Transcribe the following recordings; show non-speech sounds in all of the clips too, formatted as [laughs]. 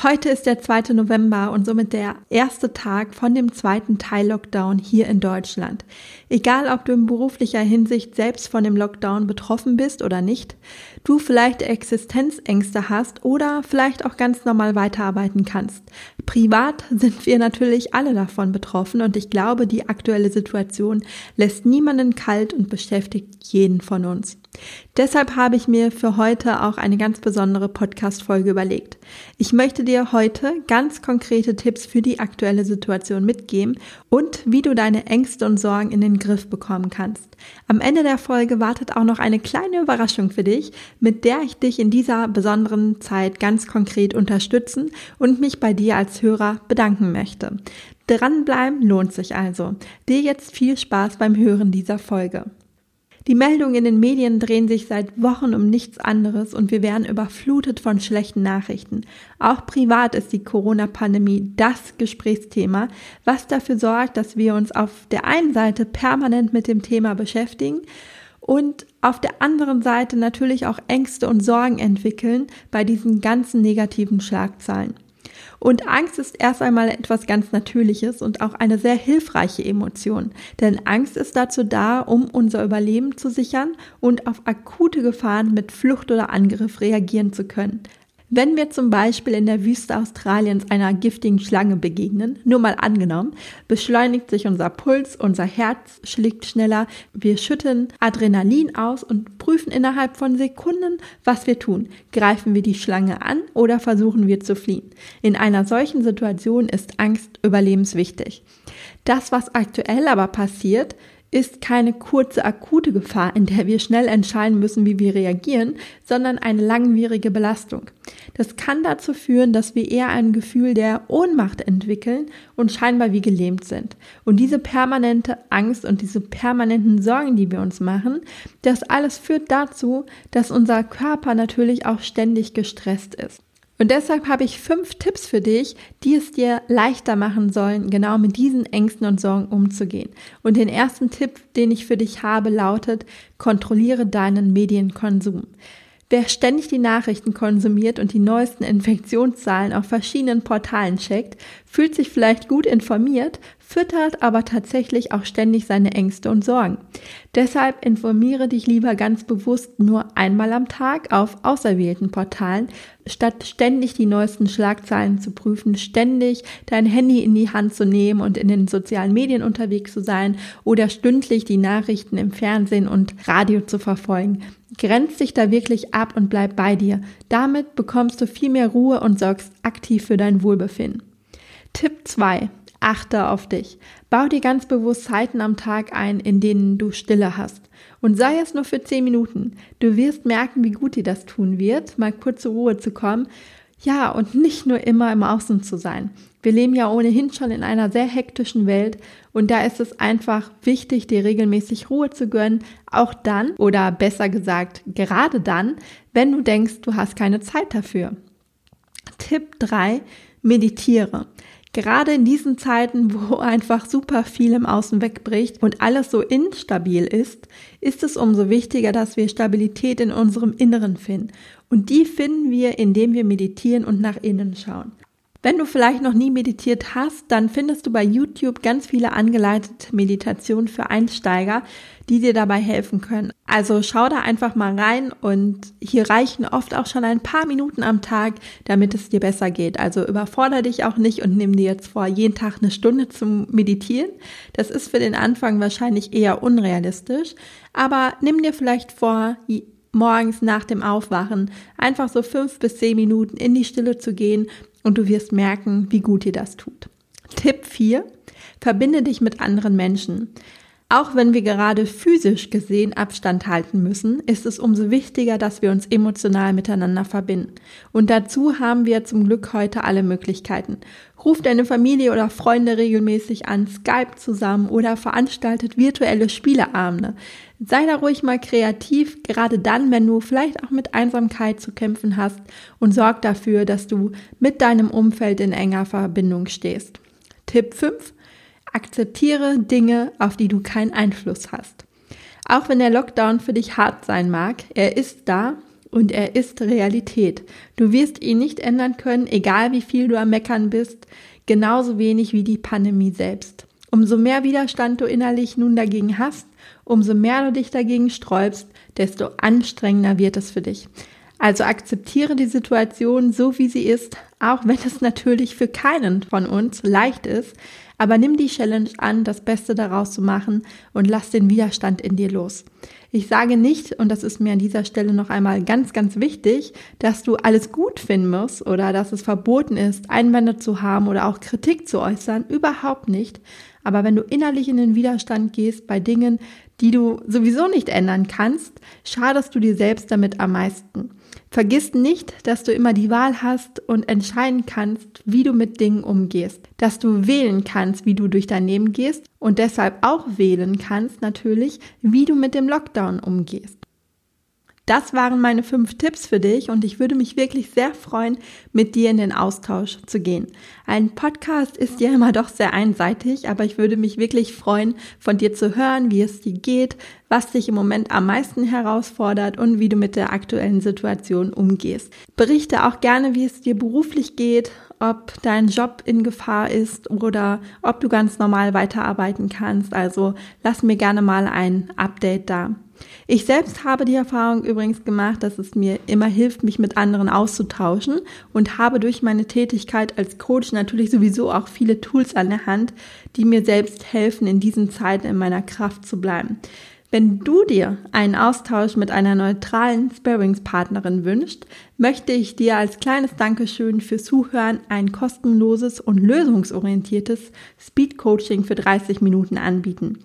Heute ist der 2. November und somit der erste Tag von dem zweiten Teil-Lockdown hier in Deutschland. Egal, ob du in beruflicher Hinsicht selbst von dem Lockdown betroffen bist oder nicht, du vielleicht Existenzängste hast oder vielleicht auch ganz normal weiterarbeiten kannst. Privat sind wir natürlich alle davon betroffen und ich glaube, die aktuelle Situation lässt niemanden kalt und beschäftigt jeden von uns. Deshalb habe ich mir für heute auch eine ganz besondere Podcast-Folge überlegt. Ich möchte dir heute ganz konkrete Tipps für die aktuelle Situation mitgeben und wie du deine Ängste und Sorgen in den Griff bekommen kannst. Am Ende der Folge wartet auch noch eine kleine Überraschung für dich, mit der ich dich in dieser besonderen Zeit ganz konkret unterstützen und mich bei dir als Hörer bedanken möchte. Dranbleiben lohnt sich also. Dir jetzt viel Spaß beim Hören dieser Folge. Die Meldungen in den Medien drehen sich seit Wochen um nichts anderes und wir werden überflutet von schlechten Nachrichten. Auch privat ist die Corona-Pandemie das Gesprächsthema, was dafür sorgt, dass wir uns auf der einen Seite permanent mit dem Thema beschäftigen und auf der anderen Seite natürlich auch Ängste und Sorgen entwickeln bei diesen ganzen negativen Schlagzeilen. Und Angst ist erst einmal etwas ganz Natürliches und auch eine sehr hilfreiche Emotion. Denn Angst ist dazu da, um unser Überleben zu sichern und auf akute Gefahren mit Flucht oder Angriff reagieren zu können. Wenn wir zum Beispiel in der Wüste Australiens einer giftigen Schlange begegnen, nur mal angenommen, beschleunigt sich unser Puls, unser Herz schlägt schneller, wir schütten Adrenalin aus und prüfen innerhalb von Sekunden, was wir tun. Greifen wir die Schlange an oder versuchen wir zu fliehen? In einer solchen Situation ist Angst überlebenswichtig. Das, was aktuell aber passiert, ist keine kurze akute Gefahr, in der wir schnell entscheiden müssen, wie wir reagieren, sondern eine langwierige Belastung. Das kann dazu führen, dass wir eher ein Gefühl der Ohnmacht entwickeln und scheinbar wie gelähmt sind. Und diese permanente Angst und diese permanenten Sorgen, die wir uns machen, das alles führt dazu, dass unser Körper natürlich auch ständig gestresst ist. Und deshalb habe ich fünf Tipps für dich, die es dir leichter machen sollen, genau mit diesen Ängsten und Sorgen umzugehen. Und den ersten Tipp, den ich für dich habe, lautet, kontrolliere deinen Medienkonsum. Wer ständig die Nachrichten konsumiert und die neuesten Infektionszahlen auf verschiedenen Portalen checkt, fühlt sich vielleicht gut informiert, füttert aber tatsächlich auch ständig seine Ängste und Sorgen. Deshalb informiere dich lieber ganz bewusst nur einmal am Tag auf auserwählten Portalen, statt ständig die neuesten Schlagzeilen zu prüfen, ständig dein Handy in die Hand zu nehmen und in den sozialen Medien unterwegs zu sein oder stündlich die Nachrichten im Fernsehen und Radio zu verfolgen. Grenz dich da wirklich ab und bleib bei dir. Damit bekommst du viel mehr Ruhe und sorgst aktiv für dein Wohlbefinden. Tipp 2. Achte auf dich. Bau dir ganz bewusst Zeiten am Tag ein, in denen du Stille hast. Und sei es nur für 10 Minuten. Du wirst merken, wie gut dir das tun wird, mal kurz zur Ruhe zu kommen. Ja, und nicht nur immer im Außen zu sein. Wir leben ja ohnehin schon in einer sehr hektischen Welt und da ist es einfach wichtig, dir regelmäßig Ruhe zu gönnen, auch dann oder besser gesagt gerade dann, wenn du denkst, du hast keine Zeit dafür. Tipp 3, meditiere. Gerade in diesen Zeiten, wo [laughs] einfach super viel im Außen wegbricht und alles so instabil ist, ist es umso wichtiger, dass wir Stabilität in unserem Inneren finden. Und die finden wir, indem wir meditieren und nach innen schauen. Wenn du vielleicht noch nie meditiert hast, dann findest du bei YouTube ganz viele angeleitete Meditationen für Einsteiger, die dir dabei helfen können. Also schau da einfach mal rein und hier reichen oft auch schon ein paar Minuten am Tag, damit es dir besser geht. Also überfordere dich auch nicht und nimm dir jetzt vor, jeden Tag eine Stunde zum Meditieren. Das ist für den Anfang wahrscheinlich eher unrealistisch, aber nimm dir vielleicht vor, morgens nach dem Aufwachen einfach so fünf bis zehn Minuten in die Stille zu gehen und du wirst merken, wie gut dir das tut. Tipp 4. Verbinde dich mit anderen Menschen. Auch wenn wir gerade physisch gesehen Abstand halten müssen, ist es umso wichtiger, dass wir uns emotional miteinander verbinden. Und dazu haben wir zum Glück heute alle Möglichkeiten. Ruf deine Familie oder Freunde regelmäßig an, Skype zusammen oder veranstaltet virtuelle Spieleabende. Sei da ruhig mal kreativ, gerade dann, wenn du vielleicht auch mit Einsamkeit zu kämpfen hast und sorg dafür, dass du mit deinem Umfeld in enger Verbindung stehst. Tipp 5. Akzeptiere Dinge, auf die du keinen Einfluss hast. Auch wenn der Lockdown für dich hart sein mag, er ist da und er ist Realität. Du wirst ihn nicht ändern können, egal wie viel du am Meckern bist, genauso wenig wie die Pandemie selbst. Umso mehr Widerstand du innerlich nun dagegen hast, umso mehr du dich dagegen sträubst, desto anstrengender wird es für dich. Also akzeptiere die Situation so, wie sie ist, auch wenn es natürlich für keinen von uns leicht ist, aber nimm die Challenge an, das Beste daraus zu machen und lass den Widerstand in dir los. Ich sage nicht, und das ist mir an dieser Stelle noch einmal ganz, ganz wichtig, dass du alles gut finden musst oder dass es verboten ist, Einwände zu haben oder auch Kritik zu äußern. Überhaupt nicht. Aber wenn du innerlich in den Widerstand gehst bei Dingen, die du sowieso nicht ändern kannst, schadest du dir selbst damit am meisten. Vergiss nicht, dass du immer die Wahl hast und entscheiden kannst, wie du mit Dingen umgehst. Dass du wählen kannst, wie du durch dein Leben gehst und deshalb auch wählen kannst natürlich, wie du mit dem Lockdown umgehst. Das waren meine fünf Tipps für dich und ich würde mich wirklich sehr freuen, mit dir in den Austausch zu gehen. Ein Podcast ist ja immer doch sehr einseitig, aber ich würde mich wirklich freuen, von dir zu hören, wie es dir geht, was dich im Moment am meisten herausfordert und wie du mit der aktuellen Situation umgehst. Berichte auch gerne, wie es dir beruflich geht, ob dein Job in Gefahr ist oder ob du ganz normal weiterarbeiten kannst. Also lass mir gerne mal ein Update da. Ich selbst habe die Erfahrung übrigens gemacht, dass es mir immer hilft, mich mit anderen auszutauschen und habe durch meine Tätigkeit als Coach natürlich sowieso auch viele Tools an der Hand, die mir selbst helfen, in diesen Zeiten in meiner Kraft zu bleiben. Wenn du dir einen Austausch mit einer neutralen Sparringspartnerin wünschst, möchte ich dir als kleines Dankeschön fürs Zuhören ein kostenloses und lösungsorientiertes Speed Coaching für 30 Minuten anbieten.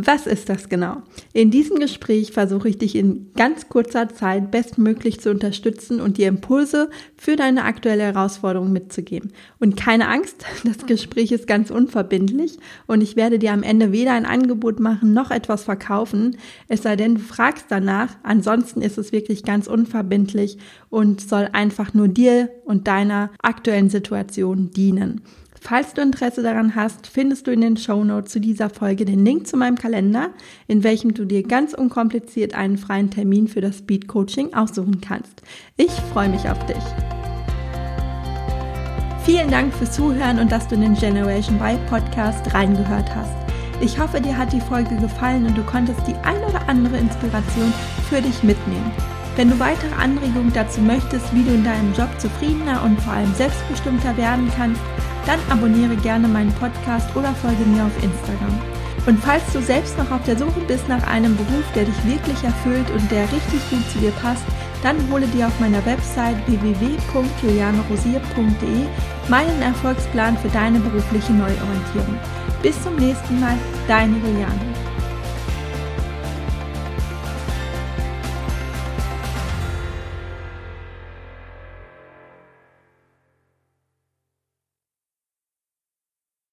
Was ist das genau? In diesem Gespräch versuche ich dich in ganz kurzer Zeit bestmöglich zu unterstützen und dir Impulse für deine aktuelle Herausforderung mitzugeben. Und keine Angst, [laughs] das Gespräch ist ganz unverbindlich und ich werde dir am Ende weder ein Angebot machen noch etwas verkaufen, es sei denn, du fragst danach. Ansonsten ist es wirklich ganz unverbindlich und soll einfach nur dir und deiner aktuellen Situation dienen. Falls du Interesse daran hast, findest du in den Show Notes zu dieser Folge den Link zu meinem Kalender, in welchem du dir ganz unkompliziert einen freien Termin für das Speed Coaching aussuchen kannst. Ich freue mich auf dich. Vielen Dank fürs Zuhören und dass du in den Generation Y Podcast reingehört hast. Ich hoffe, dir hat die Folge gefallen und du konntest die ein oder andere Inspiration für dich mitnehmen. Wenn du weitere Anregungen dazu möchtest, wie du in deinem Job zufriedener und vor allem selbstbestimmter werden kannst, dann abonniere gerne meinen Podcast oder folge mir auf Instagram. Und falls du selbst noch auf der Suche bist nach einem Beruf, der dich wirklich erfüllt und der richtig gut zu dir passt, dann hole dir auf meiner Website www.julianerosier.de meinen Erfolgsplan für deine berufliche Neuorientierung. Bis zum nächsten Mal, deine Juliane.